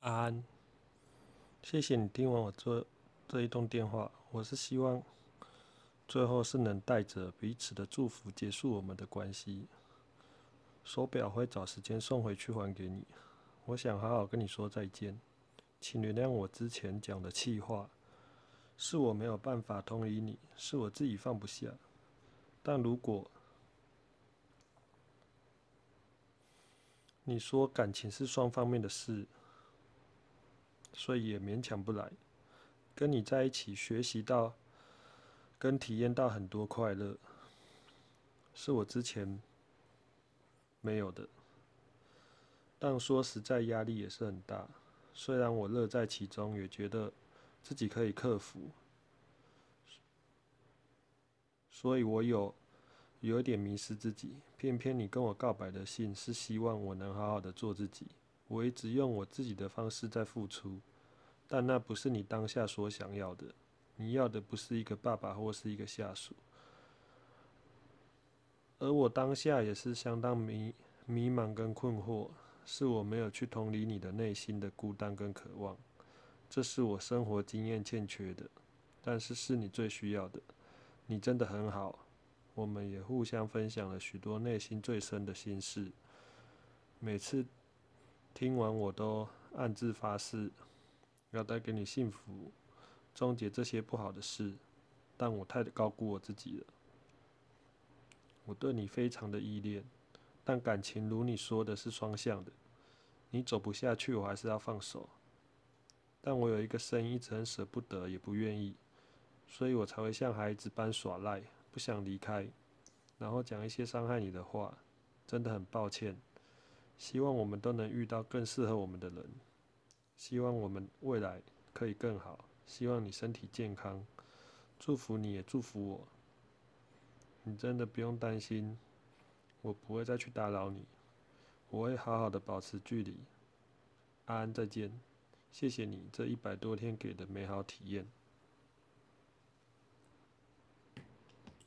安安，谢谢你听完我这这一通电话。我是希望最后是能带着彼此的祝福结束我们的关系。手表会找时间送回去还给你。我想好好跟你说再见，请原谅我之前讲的气话，是我没有办法同理你，是我自己放不下。但如果你说感情是双方面的事，所以也勉强不来。跟你在一起，学习到跟体验到很多快乐，是我之前没有的。但说实在，压力也是很大。虽然我乐在其中，也觉得自己可以克服，所以我有有点迷失自己。偏偏你跟我告白的信，是希望我能好好的做自己。我一直用我自己的方式在付出。但那不是你当下所想要的，你要的不是一个爸爸或是一个下属，而我当下也是相当迷迷茫跟困惑，是我没有去同理你的内心的孤单跟渴望，这是我生活经验欠缺的，但是是你最需要的，你真的很好，我们也互相分享了许多内心最深的心事，每次听完我都暗自发誓。要带给你幸福，终结这些不好的事，但我太高估我自己了。我对你非常的依恋，但感情如你说的是双向的，你走不下去，我还是要放手。但我有一个声音一直很舍不得，也不愿意，所以我才会像孩子般耍赖，不想离开，然后讲一些伤害你的话。真的很抱歉，希望我们都能遇到更适合我们的人。希望我们未来可以更好。希望你身体健康，祝福你也祝福我。你真的不用担心，我不会再去打扰你，我会好好的保持距离。安安，再见，谢谢你这一百多天给的美好体验。